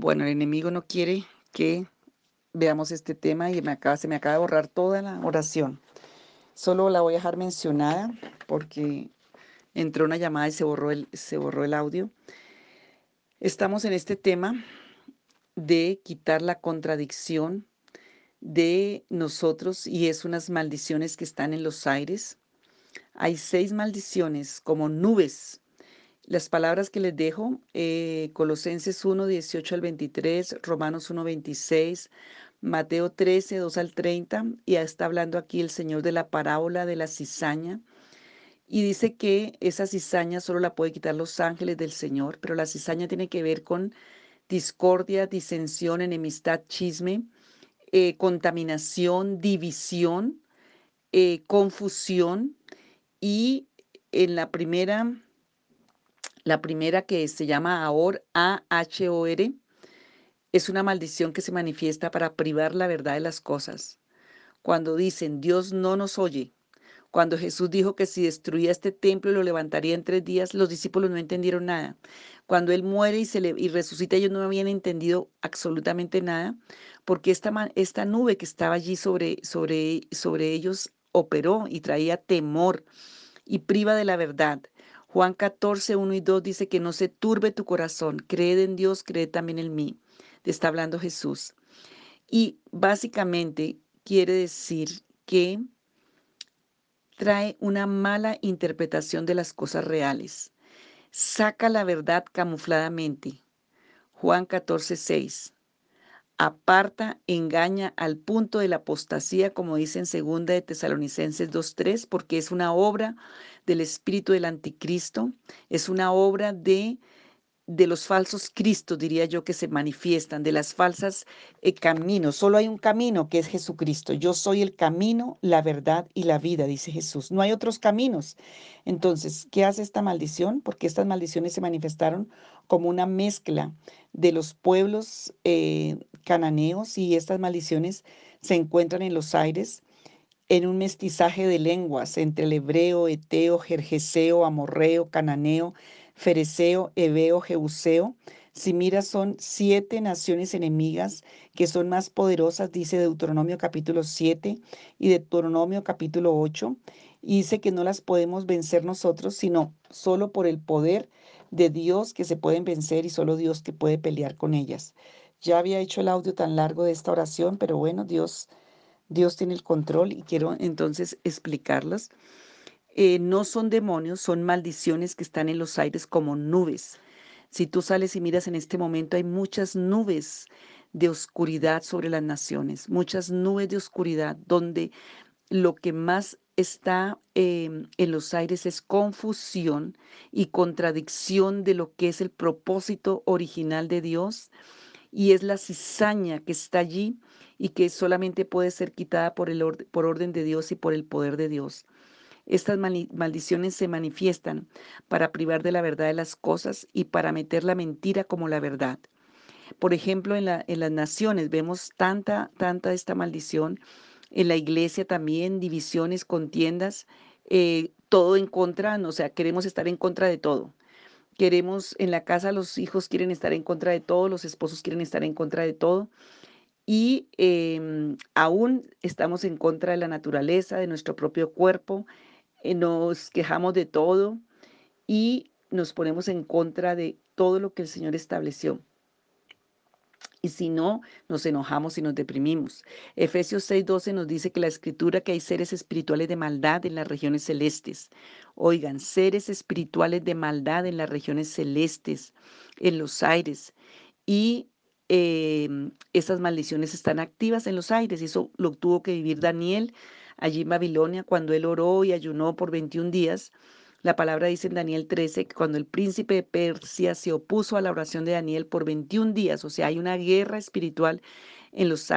Bueno, el enemigo no quiere que veamos este tema y se me acaba de borrar toda la oración. Solo la voy a dejar mencionada porque entró una llamada y se borró el audio. Estamos en este tema de quitar la contradicción de nosotros y es unas maldiciones que están en los aires. Hay seis maldiciones como nubes las palabras que les dejo, eh, Colosenses 1, 18 al 23, Romanos 1, 26, Mateo 13, 2 al 30, y ya está hablando aquí el Señor de la parábola de la cizaña. Y dice que esa cizaña solo la puede quitar los ángeles del Señor, pero la cizaña tiene que ver con discordia, disensión, enemistad, chisme, eh, contaminación, división, eh, confusión. Y en la primera la primera que se llama Ahor, A-H-O-R, es una maldición que se manifiesta para privar la verdad de las cosas. Cuando dicen Dios no nos oye, cuando Jesús dijo que si destruía este templo lo levantaría en tres días, los discípulos no entendieron nada. Cuando Él muere y, se le, y resucita, ellos no habían entendido absolutamente nada, porque esta, esta nube que estaba allí sobre, sobre, sobre ellos operó y traía temor y priva de la verdad. Juan 14, 1 y 2 dice que no se turbe tu corazón, cree en Dios, cree también en mí. Te está hablando Jesús. Y básicamente quiere decir que trae una mala interpretación de las cosas reales. Saca la verdad camufladamente. Juan 14, 6 aparta, engaña al punto de la apostasía, como dice en segunda de Tesalonicenses 2.3, porque es una obra del espíritu del anticristo, es una obra de de los falsos cristos, diría yo, que se manifiestan, de las falsas eh, caminos. Solo hay un camino que es Jesucristo. Yo soy el camino, la verdad y la vida, dice Jesús. No hay otros caminos. Entonces, ¿qué hace esta maldición? Porque estas maldiciones se manifestaron como una mezcla de los pueblos eh, cananeos y estas maldiciones se encuentran en los aires en un mestizaje de lenguas entre el hebreo, eteo, jerjeseo, amorreo, cananeo, fereceo, heveo, jeuseo. Si miras, son siete naciones enemigas que son más poderosas, dice Deuteronomio capítulo 7 y Deuteronomio capítulo 8. Y dice que no las podemos vencer nosotros, sino solo por el poder de Dios que se pueden vencer y solo Dios que puede pelear con ellas. Ya había hecho el audio tan largo de esta oración, pero bueno, Dios, Dios tiene el control y quiero entonces explicarlas. Eh, no son demonios, son maldiciones que están en los aires como nubes. Si tú sales y miras en este momento, hay muchas nubes de oscuridad sobre las naciones, muchas nubes de oscuridad donde lo que más está em, en los aires es confusión y contradicción de lo que es el propósito original de Dios y es la cizaña que está allí y que solamente puede ser quitada por, el por orden de Dios y por el poder de Dios. Estas maldiciones se manifiestan para privar de la verdad de las cosas y para meter la mentira como la verdad. Por ejemplo, en, las naciones vemos tanta, tanta esta maldición. En la iglesia también, divisiones, contiendas, eh, todo en contra, o sea, queremos estar en contra de todo. Queremos, en la casa los hijos quieren estar en contra de todo, los esposos quieren estar en contra de todo. Y em, aún estamos en contra de la naturaleza, de nuestro propio cuerpo, nos quejamos de todo y nos ponemos en contra de todo lo que el Señor estableció. Y si no, nos enojamos y nos deprimimos. Efesios 6:12 nos dice que la escritura que hay seres espirituales de maldad en las regiones celestes. Oigan, seres espirituales de maldad en las regiones celestes, en los aires. Y em, esas maldiciones están activas en los aires. Eso lo tuvo que vivir Daniel allí en Babilonia, cuando él oró y ayunó por 21 días. La palabra dice en Daniel 13 que cuando el príncipe de Persia se opuso a la oración de Daniel por 21 días, o sea, hay una guerra espiritual en los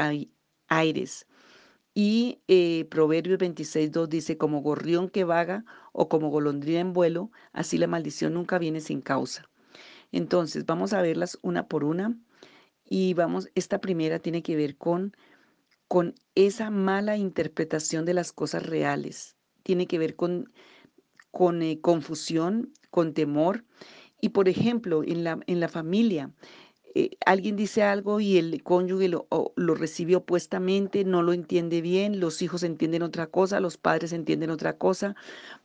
aires. Y eh, Proverbios 26.2 dice, como gorrión que vaga o como golondrina en vuelo, así la maldición nunca viene sin causa. Entonces, vamos a verlas una por una. Y vamos, esta primera tiene que ver con con esa mala interpretación de las cosas reales. Tiene que ver con, con eh, confusión, con temor. Y por ejemplo, en la, en la familia, eh, alguien dice algo y el cónyuge lo, lo recibe opuestamente, no lo entiende bien, los hijos entienden otra cosa, los padres entienden otra cosa,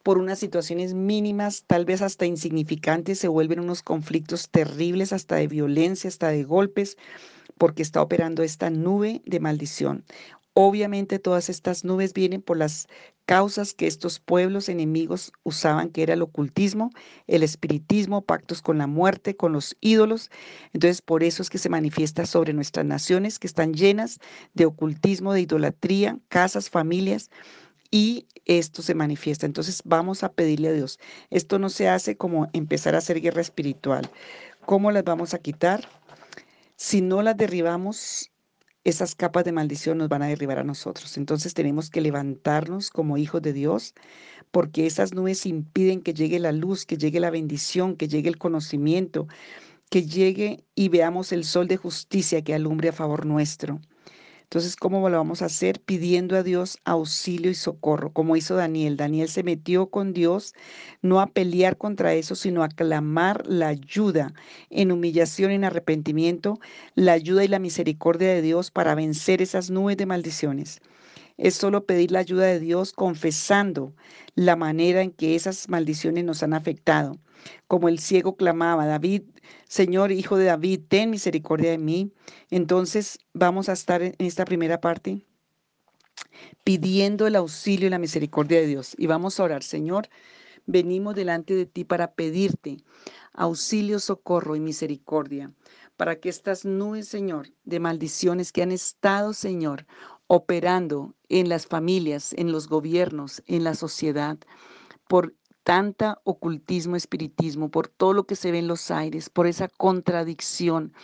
por unas situaciones mínimas, tal vez hasta insignificantes, se vuelven unos conflictos terribles, hasta de violencia, hasta de golpes, porque está operando esta nube de maldición. Obviamente todas estas nubes vienen por las causas que estos pueblos enemigos usaban, que era el ocultismo, el espiritismo, pactos con la muerte, con los ídolos. Entonces, por eso es que se manifiesta sobre nuestras naciones que están llenas de ocultismo, de idolatría, casas, familias, y esto se manifiesta. Entonces, vamos a pedirle a Dios. Esto no se hace como empezar a hacer guerra espiritual. ¿Cómo las vamos a quitar? Si no las derribamos, esas capas de maldición nos van a derribar a nosotros. Entonces tenemos que levantarnos como hijos de Dios, porque esas nubes impiden que llegue la luz, que llegue la bendición, que llegue el conocimiento, que llegue y veamos el sol de justicia que alumbre a favor nuestro. Entonces, ¿cómo lo vamos a hacer? Pidiendo a Dios auxilio y socorro, como hizo Daniel. Daniel se metió con Dios no a pelear contra eso, sino a clamar la ayuda en humillación, en arrepentimiento, la ayuda y la misericordia de Dios para vencer esas nubes de maldiciones. Es solo pedir la ayuda de Dios confesando la manera en que esas maldiciones nos han afectado. Como el ciego clamaba, David, Señor, hijo de David, ten misericordia de mí. Entonces vamos a estar en esta primera parte pidiendo el auxilio y la misericordia de Dios. Y vamos a orar, Señor, venimos delante de ti para pedirte auxilio, socorro y misericordia, para que estas nubes, Señor, de maldiciones que han estado, Señor, operando en las familias, en los gobiernos, en la sociedad, por tanta ocultismo, espiritismo, por todo lo que se ve en los aires, por esa contradicción,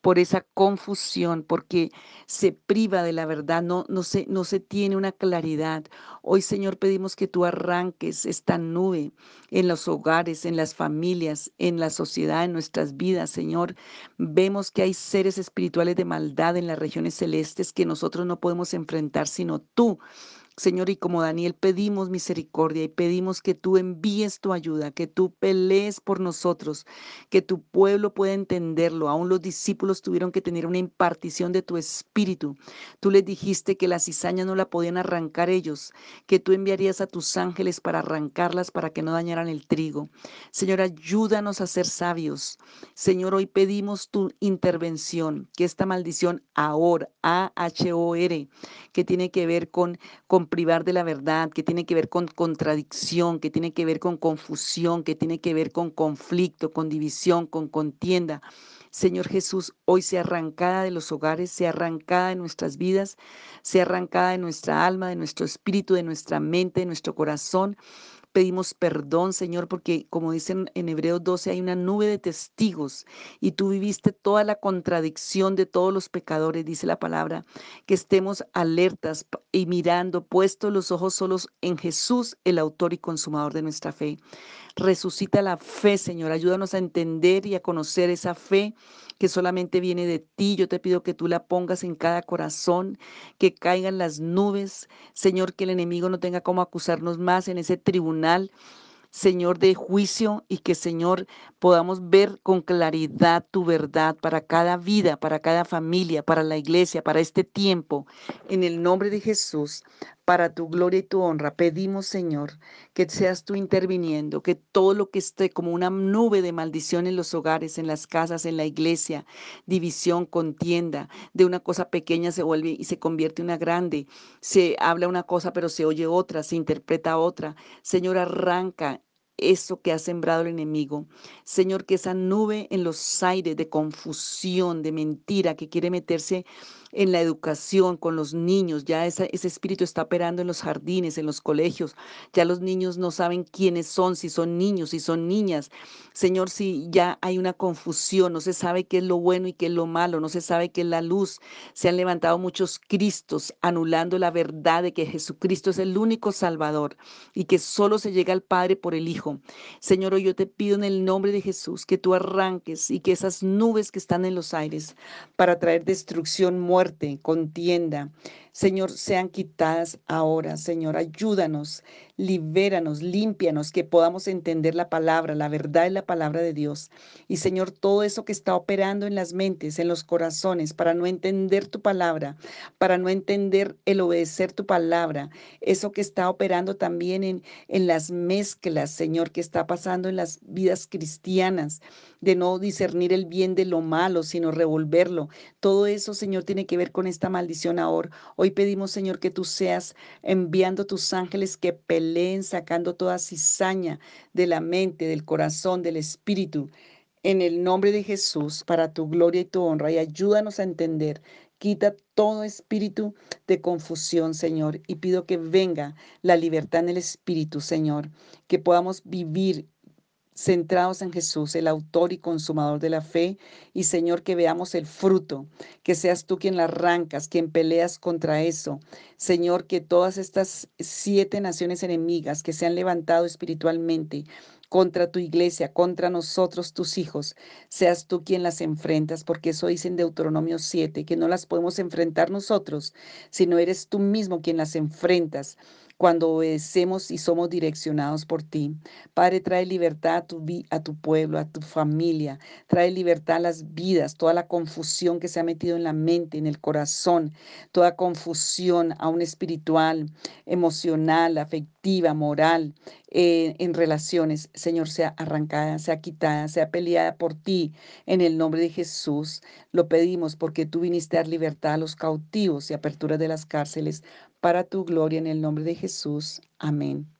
por esa confusión, porque se priva de la verdad, no, no, se, no se tiene una claridad. Hoy, Señor, pedimos que tú arranques esta nube en los hogares, en las familias, en la sociedad, en nuestras vidas, Señor. Vemos que hay seres espirituales de maldad en las regiones celestes que nosotros no podemos enfrentar, sino tú Señor, y como Daniel pedimos misericordia y pedimos que tú envíes tu ayuda, que tú pelees por nosotros, que tu pueblo pueda entenderlo. Aún los discípulos tuvieron que tener una impartición de tu espíritu. Tú les dijiste que la cizaña no la podían arrancar ellos, que tú enviarías a tus ángeles para arrancarlas para que no dañaran el trigo. Señor, ayúdanos a ser sabios. Señor, hoy pedimos tu intervención, que esta maldición ahora, A-H-O-R, que tiene que ver con, con privar de la verdad, que tiene que ver con contradicción, que tiene que ver con confusión, que tiene que ver con conflicto, con división, con contienda. Señor Jesús, hoy sea arrancada de los hogares, sea arrancada de nuestras vidas, sea arrancada de nuestra alma, de nuestro espíritu, de nuestra mente, de nuestro corazón Pedimos perdón, Señor, porque como dicen en Hebreos 12, hay una nube de testigos y tú viviste toda la contradicción de todos los pecadores, dice la palabra, que estemos alertas y mirando, puestos los ojos solos en Jesús, el autor y consumador de nuestra fe. Resucita la fe, Señor. Ayúdanos a entender y a conocer esa fe que solamente viene de ti. Yo te pido que tú la pongas en cada corazón, que caigan las nubes. Señor, que el enemigo no tenga cómo acusarnos más en ese tribunal Señor, de juicio y que, Señor, podamos ver con claridad tu verdad para cada vida, para cada familia, para la iglesia, para este tiempo. En el nombre de Jesús, para tu gloria y tu honra, pedimos, Señor, que seas tú interviniendo, que todo lo que esté como una nube de maldición en los hogares, en las casas, en la iglesia, división, contienda, de una cosa pequeña se vuelve y se convierte en una grande. Se habla una cosa, pero se oye otra, se interpreta otra. Señor, arranca eso que ha sembrado el enemigo. Señor, que esa nube en los aires de confusión, de mentira, que quiere meterse en la educación con los niños, ya ese espíritu está operando en los jardines, en los colegios, ya los niños no saben quiénes son, si son niños, si son niñas. Señor, si ya hay una confusión, no se sabe qué es lo bueno y qué es lo malo, no se sabe qué es la luz. Se han levantado muchos Cristos anulando la verdad de que Jesucristo es el único Salvador y que solo se llega al Padre por el Hijo. Señor, yo te pido en el nombre de Jesús que tú arranques y que esas nubes que están en los aires para traer destrucción, muerte, contienda, Señor, sean quitadas ahora. Señor, ayúdanos, libéranos, límpianos, que podamos entender la palabra, la verdad es la palabra de Dios. Y Señor, todo eso que está operando en las mentes, en los corazones, para no entender tu palabra, para no entender el obedecer tu palabra, eso que está operando también en, en las mezclas, Señor, que está pasando en las vidas cristianas, de no discernir el bien de lo malo, sino revolverlo. Todo eso, Señor, tiene que ver con esta maldición ahora. Hoy pedimos, Señor, que tú seas enviando tus ángeles que peleen, sacando toda cizaña de la mente, del corazón, del espíritu. En el nombre de Jesús, para tu gloria y tu honra, y ayúdanos a entender Quita todo espíritu de confusión, Señor, y pido que venga la libertad en el espíritu, Señor, que podamos vivir centrados en Jesús, el autor y consumador de la fe, y Señor, que veamos el fruto, que seas tú quien la arrancas, quien peleas contra eso. Señor, que todas estas siete naciones enemigas que se han levantado espiritualmente contra tu iglesia, contra nosotros, tus hijos, seas tú quien las enfrentas, porque eso dice en Deuteronomio 7, que no las podemos enfrentar nosotros, sino eres tú mismo quien las enfrentas cuando obedecemos y somos direccionados por ti. Padre, trae libertad a tu, a tu pueblo, a tu familia, trae libertad a las vidas, toda la confusión que se ha metido en la mente, en el corazón, toda confusión aún espiritual, emocional, afectiva, moral, eh, en relaciones, Señor, sea arrancada, sea quitada, sea peleada por ti en el nombre de Jesús. Lo pedimos porque tú viniste a dar libertad a los cautivos y apertura de las cárceles para tu gloria en el nombre de Jesús. Amén.